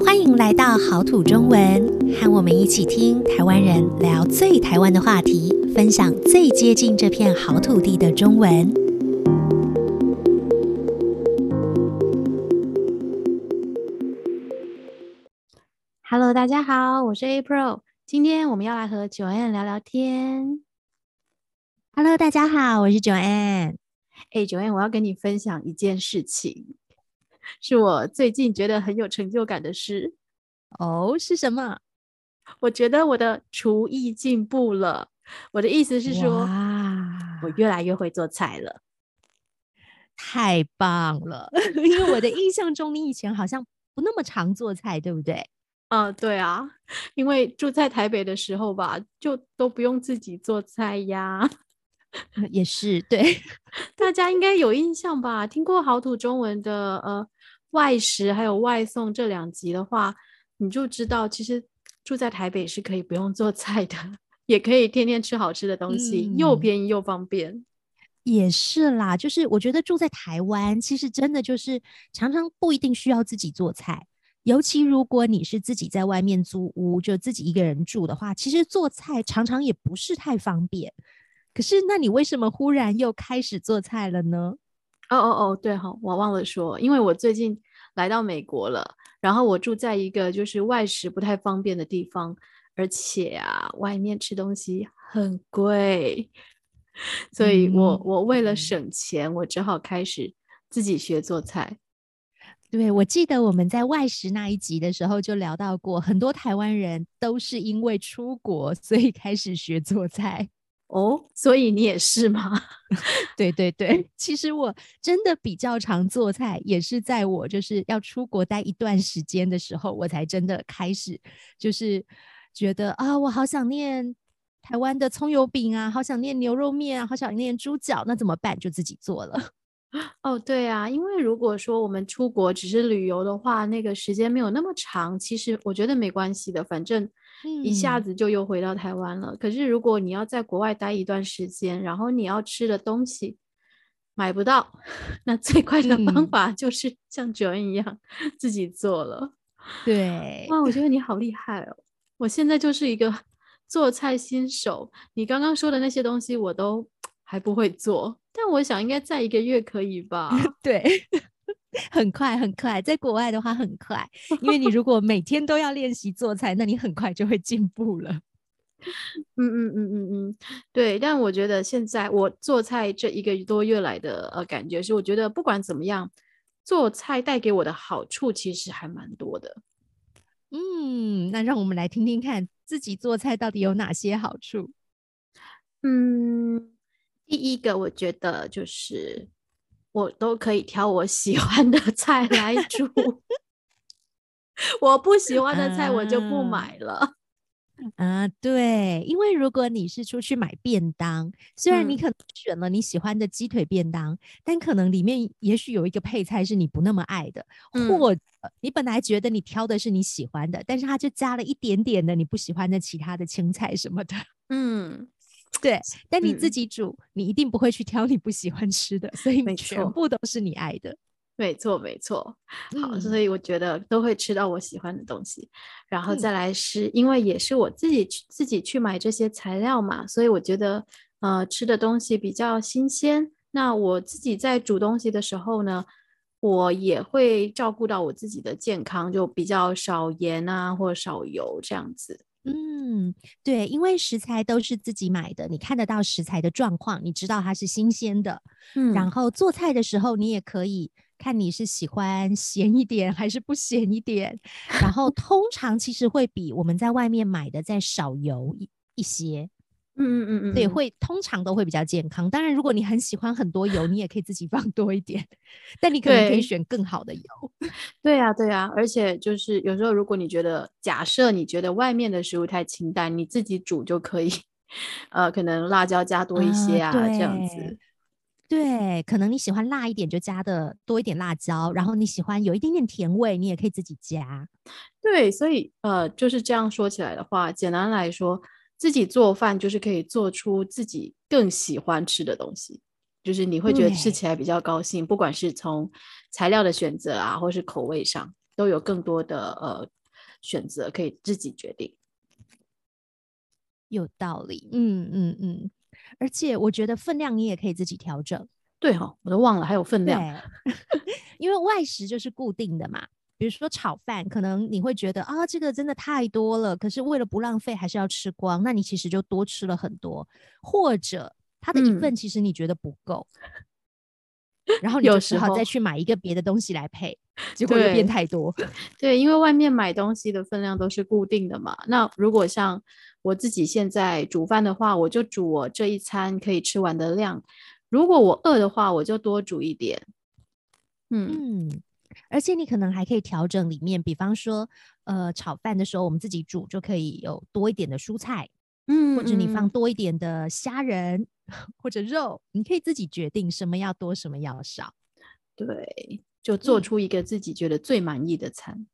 欢迎来到好土中文，和我们一起听台湾人聊最台湾的话题，分享最接近这片好土地的中文。Hello，大家好，我是 April，今天我们要来和 Joanne 聊聊天。Hello，大家好，我是 Joanne。哎，Joanne，我要跟你分享一件事情。是我最近觉得很有成就感的事哦，是什么？我觉得我的厨艺进步了。我的意思是说，哇我越来越会做菜了，太棒了！因为我的印象中，你以前好像不那么常做菜，对不对？嗯、呃，对啊，因为住在台北的时候吧，就都不用自己做菜呀。也是，对，大家应该有印象吧？听过好土中文的呃。外食还有外送这两集的话，你就知道，其实住在台北是可以不用做菜的，也可以天天吃好吃的东西，嗯、又便宜又方便。也是啦，就是我觉得住在台湾，其实真的就是常常不一定需要自己做菜，尤其如果你是自己在外面租屋，就自己一个人住的话，其实做菜常常也不是太方便。可是，那你为什么忽然又开始做菜了呢？哦哦哦，对哈，我忘了说，因为我最近来到美国了，然后我住在一个就是外食不太方便的地方，而且啊，外面吃东西很贵，所以我、嗯、我为了省钱，我只好开始自己学做菜。对，我记得我们在外食那一集的时候就聊到过，很多台湾人都是因为出国，所以开始学做菜。哦，所以你也是吗？对对对，其实我真的比较常做菜，也是在我就是要出国待一段时间的时候，我才真的开始就是觉得啊，我好想念台湾的葱油饼啊，好想念牛肉面啊，好想念猪脚，那怎么办？就自己做了。哦，对啊，因为如果说我们出国只是旅游的话，那个时间没有那么长，其实我觉得没关系的，反正。一下子就又回到台湾了。嗯、可是如果你要在国外待一段时间，然后你要吃的东西买不到，那最快的方法就是像 Joanne 一样、嗯、自己做了。对，哇，我觉得你好厉害哦！我现在就是一个做菜新手，你刚刚说的那些东西我都还不会做，但我想应该在一个月可以吧？对。很快很快，在国外的话很快，因为你如果每天都要练习做菜，那你很快就会进步了。嗯嗯嗯嗯嗯，对。但我觉得现在我做菜这一个多月来的呃感觉是，我觉得不管怎么样，做菜带给我的好处其实还蛮多的。嗯，那让我们来听听看自己做菜到底有哪些好处。嗯，第一个我觉得就是。我都可以挑我喜欢的菜来煮，我不喜欢的菜我就不买了。啊，对，因为如果你是出去买便当，虽然你可能选了你喜欢的鸡腿便当，嗯、但可能里面也许有一个配菜是你不那么爱的，嗯、或者你本来觉得你挑的是你喜欢的，但是它就加了一点点的你不喜欢的其他的青菜什么的。嗯。对，但你自己煮，嗯、你一定不会去挑你不喜欢吃的，所以全部都是你爱的。没错，没错。好，嗯、所以我觉得都会吃到我喜欢的东西。然后再来是因为也是我自己去自己去买这些材料嘛，所以我觉得呃吃的东西比较新鲜。那我自己在煮东西的时候呢，我也会照顾到我自己的健康，就比较少盐啊，或少油这样子。嗯，对，因为食材都是自己买的，你看得到食材的状况，你知道它是新鲜的。嗯，然后做菜的时候，你也可以看你是喜欢咸一点还是不咸一点。然后通常其实会比我们在外面买的再少油一一些。嗯嗯嗯嗯，对，会通常都会比较健康。当然，如果你很喜欢很多油，你也可以自己 放多一点，但你可能可以选更好的油。对呀，对呀，而且就是有时候，如果你觉得，假设你觉得外面的食物太清淡，你自己煮就可以，呃，可能辣椒加多一些啊，呃、这样子。对，可能你喜欢辣一点，就加的多一点辣椒，然后你喜欢有一点点甜味，你也可以自己加。对，所以呃，就是这样说起来的话，简单来说。自己做饭就是可以做出自己更喜欢吃的东西，就是你会觉得吃起来比较高兴，不管是从材料的选择啊，或是口味上。都有更多的呃选择可以自己决定。有道理，嗯嗯嗯，而且我觉得分量你也可以自己调整。对哈、哦，我都忘了还有分量，因为外食就是固定的嘛。比如说炒饭，可能你会觉得啊，这个真的太多了，可是为了不浪费，还是要吃光，那你其实就多吃了很多。或者它的一份其实你觉得不够，嗯、然后你就只好再去买一个别的东西来配，结果又变太多。对，因为外面买东西的分量都是固定的嘛。那如果像我自己现在煮饭的话，我就煮我这一餐可以吃完的量。如果我饿的话，我就多煮一点。嗯。嗯而且你可能还可以调整里面，比方说，呃，炒饭的时候我们自己煮就可以有多一点的蔬菜，嗯，或者你放多一点的虾仁 或者肉，你可以自己决定什么要多，什么要少。对，就做出一个自己觉得最满意的餐。嗯。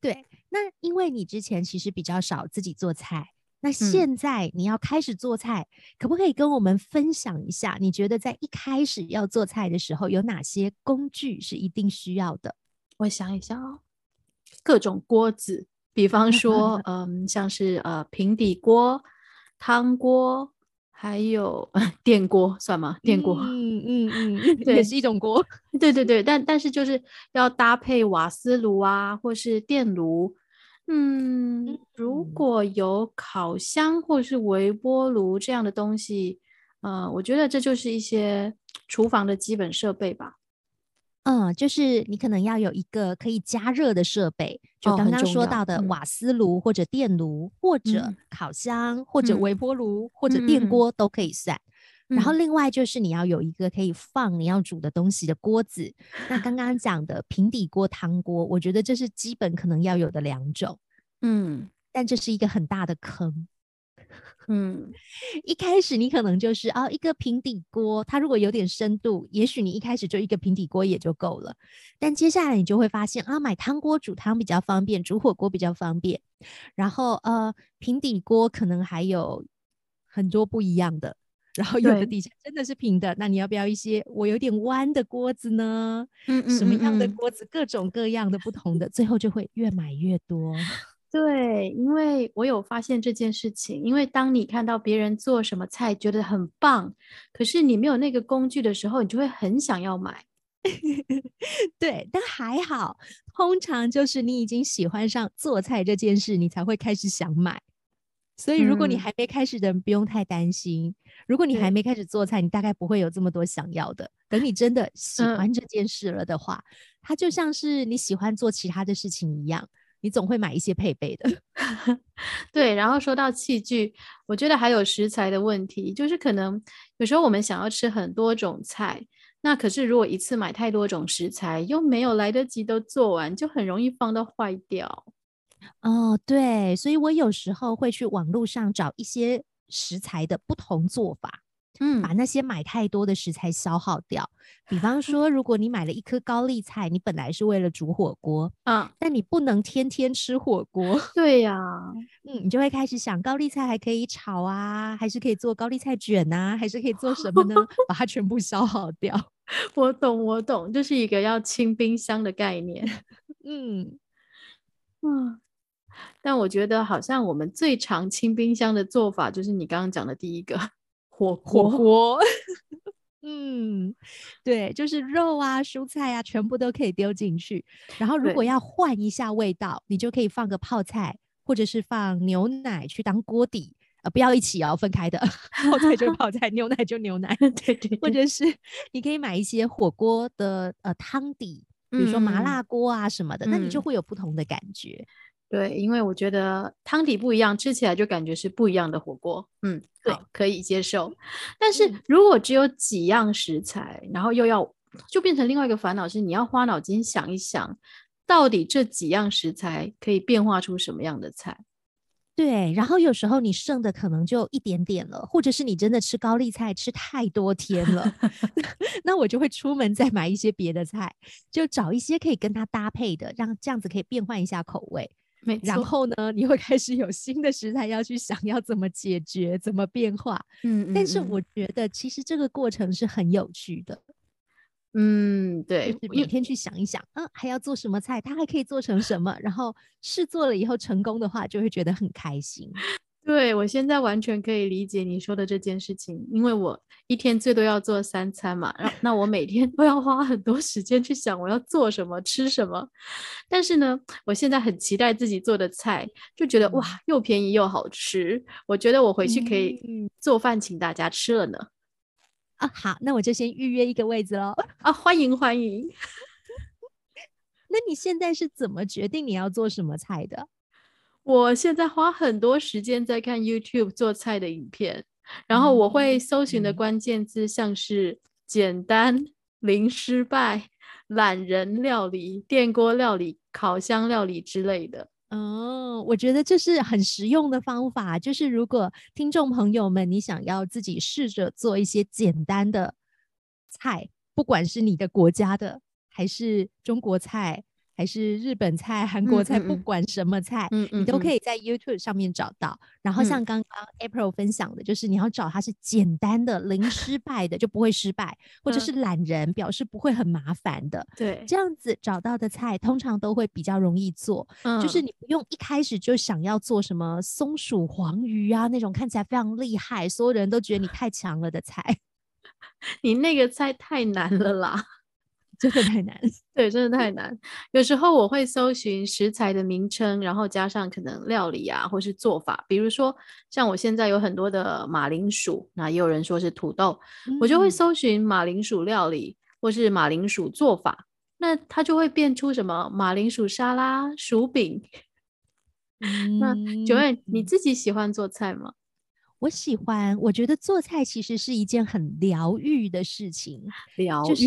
对，那因为你之前其实比较少自己做菜。那现在你要开始做菜，嗯，可不可以跟我们分享一下？你觉得在一开始要做菜的时候，有哪些工具是一定需要的？我想一想哦，各种锅子，比方说，嗯，像是呃平底锅、汤锅，还有 电锅，算吗？电锅，嗯嗯嗯，对，也是一种锅。对对对，但但是就是要搭配瓦斯炉啊，或是电炉。嗯，如果有烤箱或是微波炉这样的东西，呃，我觉得这就是一些厨房的基本设备吧。嗯，就是你可能要有一个可以加热的设备，就刚刚说到的瓦斯炉或者电炉，哦，或者烤箱或者微波炉，嗯，或者电锅都可以算。然后另外就是你要有一个可以放你要煮的东西的锅子。那刚刚讲的平底锅、汤锅，我觉得这是基本可能要有的两种。嗯，但这是一个很大的坑。嗯，一开始你可能就是哦，一个平底锅，它如果有点深度，也许你一开始就一个平底锅也就够了。但接下来你就会发现啊，买汤锅煮汤比较方便，煮火锅比较方便。然后呃，平底锅可能还有很多不一样的。然后有的底下真的是平的，那你要不要一些我有点弯的锅子呢？嗯，什么样的锅子，各种各样的不同的，最后就会越买越多。对，因为我有发现这件事情，因为当你看到别人做什么菜觉得很棒，可是你没有那个工具的时候，你就会很想要买。对，但还好，通常就是你已经喜欢上做菜这件事，你才会开始想买。所以，如果你还没开始的人，不用太担心。嗯。如果你还没开始做菜，你大概不会有这么多想要的。等你真的喜欢这件事了的话，嗯，它就像是你喜欢做其他的事情一样，你总会买一些配备的。对，然后说到器具，我觉得还有食材的问题，就是可能有时候我们想要吃很多种菜，那可是如果一次买太多种食材，又没有来得及都做完，就很容易放到坏掉。哦，对，所以我有时候会去网络上找一些食材的不同做法，嗯，把那些买太多的食材消耗掉。比方说，如果你买了一颗高丽菜，你本来是为了煮火锅，嗯，但你不能天天吃火锅，对呀，嗯，你就会开始想，高丽菜还可以炒啊，还是可以做高丽菜卷啊，还是可以做什么呢？把它全部消耗掉。我懂，我懂，这是一个要清冰箱的概念。嗯，嗯。但我觉得好像我们最常清冰箱的做法就是你刚刚讲的第一个火火锅。嗯，对，就是肉啊、蔬菜啊，全部都可以丢进去。然后如果要换一下味道，你就可以放个泡菜，或者是放牛奶去当锅底。呃，不要一起哦，分开的。泡菜就 泡菜，牛奶就牛奶。对，对对。或者是你可以买一些火锅的呃汤底，比如说麻辣锅啊什么的，嗯，那你就会有不同的感觉。对，因为我觉得汤底不一样，吃起来就感觉是不一样的火锅。嗯，对，可以接受。但是如果只有几样食材，嗯，然后又要，就变成另外一个烦恼是，你要花脑筋想一想，到底这几样食材可以变化出什么样的菜？对，然后有时候你剩的可能就一点点了，或者是你真的吃高丽菜吃太多天了，那我就会出门再买一些别的菜，就找一些可以跟它搭配的，让这样子可以变换一下口味。然后呢，你会开始有新的食材要去想要怎么解决、怎么变化。嗯，嗯，嗯，但是我觉得其实这个过程是很有趣的。嗯，对，就是每天去想一想，嗯，还要做什么菜，它还可以做成什么，然后试做了以后成功的话，就会觉得很开心。对，我现在完全可以理解你说的这件事情，因为我一天最多要做三餐嘛，然后那我每天 都要花很多时间去想我要做什么、吃什么。但是呢，我现在很期待自己做的菜，就觉得哇，又便宜又好吃。我觉得我回去可以做饭请大家吃了呢。啊，好，那我就先预约一个位置喽。啊，欢迎欢迎。那你现在是怎么决定你要做什么菜的？我现在花很多时间在看 YouTube 做菜的影片，然后我会搜寻的关键字像是简单、零失败、懒人料理、电锅料理、烤箱料理之类的。哦，我觉得这是很实用的方法。就是如果听众朋友们，你想要自己试着做一些简单的菜，不管是你的国家的还是中国菜。还是日本菜、韩国菜，不管什么菜，你都可以在 YouTube 上面找到。嗯、然后像刚刚 April 分享的，就是你要找它是简单的、零失败的，就不会失败，或者是懒人，表示不会很麻烦的。对，这样子找到的菜，通常都会比较容易做。嗯，就是你不用一开始就想要做什么松鼠黄鱼啊那种看起来非常厉害，所有人都觉得你太强了的菜。你那个菜太难了啦。真的太难，对，真的太难。有时候我会搜寻食材的名称，然后加上可能料理啊，或是做法。比如说，像我现在有很多的马铃薯，那也有人说是土豆，嗯、我就会搜寻马铃薯料理或是马铃薯做法，那它就会变出什么马铃薯沙拉、薯饼。嗯、那 Joanne，你自己喜欢做菜吗？我喜欢，我觉得做菜其实是一件很疗愈的事情。疗愈，就 是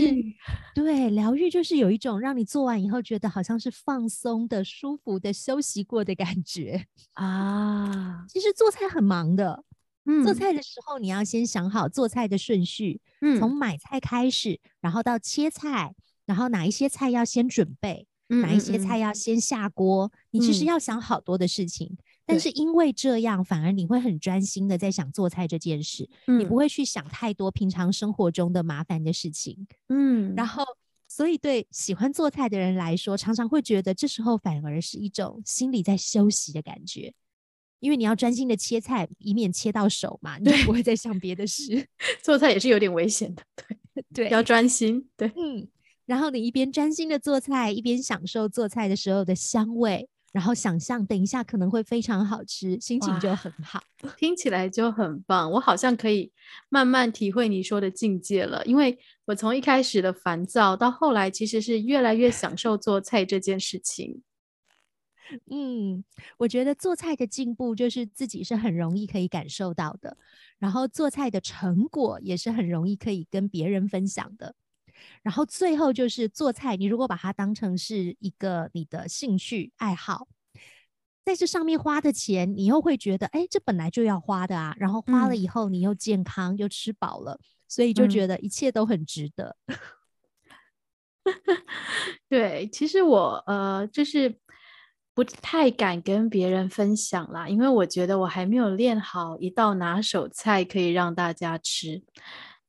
对，疗愈就是有一种让你做完以后觉得好像是放松的、舒服的、休息过的感觉 啊。其实做菜很忙的，嗯，做菜的时候你要先想好做菜的顺序，嗯，从买菜开始，然后到切菜，然后哪一些菜要先准备，哪一些菜要先下锅，你其实要想好多的事情。但是因为这样，反而你会很专心的在想做菜这件事，嗯，你不会去想太多平常生活中的麻烦的事情，嗯，然后所以对喜欢做菜的人来说，常常会觉得这时候反而是一种心里在休息的感觉，因为你要专心的切菜，以免切到手嘛，你就不会再想别的事。做菜也是有点危险的，对 对，要专心，对，嗯，然后你一边专心的做菜，一边享受做菜的时候的香味。然后想象等一下可能会非常好吃，心情就很好，听起来就很棒。我好像可以慢慢体会你说的境界了，因为我从一开始的烦躁到后来，其实是越来越享受做菜这件事情。嗯，我觉得做菜的进步就是自己是很容易可以感受到的，然后做菜的成果也是很容易可以跟别人分享的。然后最后就是做菜，你如果把它当成是一个你的兴趣爱好，在这上面花的钱，你又会觉得，哎，这本来就要花的啊。然后花了以后，你又健康又吃饱了，嗯，所以就觉得一切都很值得。嗯、对，其实我呃，就是不太敢跟别人分享啦，因为我觉得我还没有练好一道拿手菜可以让大家吃。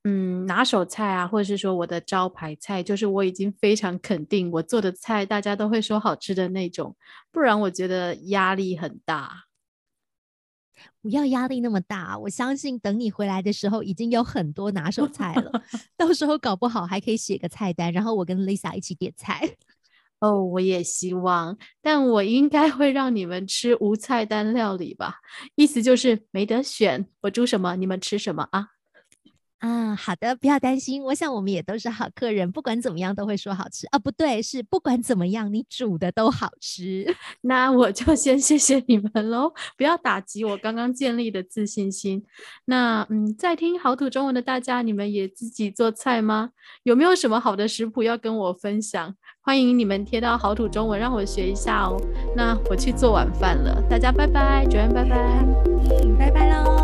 嗯，拿手菜啊，或者是说我的招牌菜，就是我已经非常肯定我做的菜，大家都会说好吃的那种，不然我觉得压力很大。不要压力那么大，我相信等你回来的时候，已经有很多拿手菜了，到时候搞不好还可以写个菜单，然后我跟 Lisa 一起点菜。哦，我也希望，但我应该会让你们吃无菜单料理吧，意思就是没得选，我煮什么你们吃什么啊。啊，好的，不要担心。我想我们也都是好客人，不管怎么样都会说好吃啊。不对，是不管怎么样你煮的都好吃。那我就先谢谢你们喽，不要打击我刚刚建立的自信心。那嗯，在听好土中文的大家，你们也自己做菜吗？有没有什么好的食谱要跟我分享？欢迎你们贴到好土中文，让我学一下哦。那我去做晚饭了，大家拜拜，Joanne 拜拜，嗯，拜拜喽。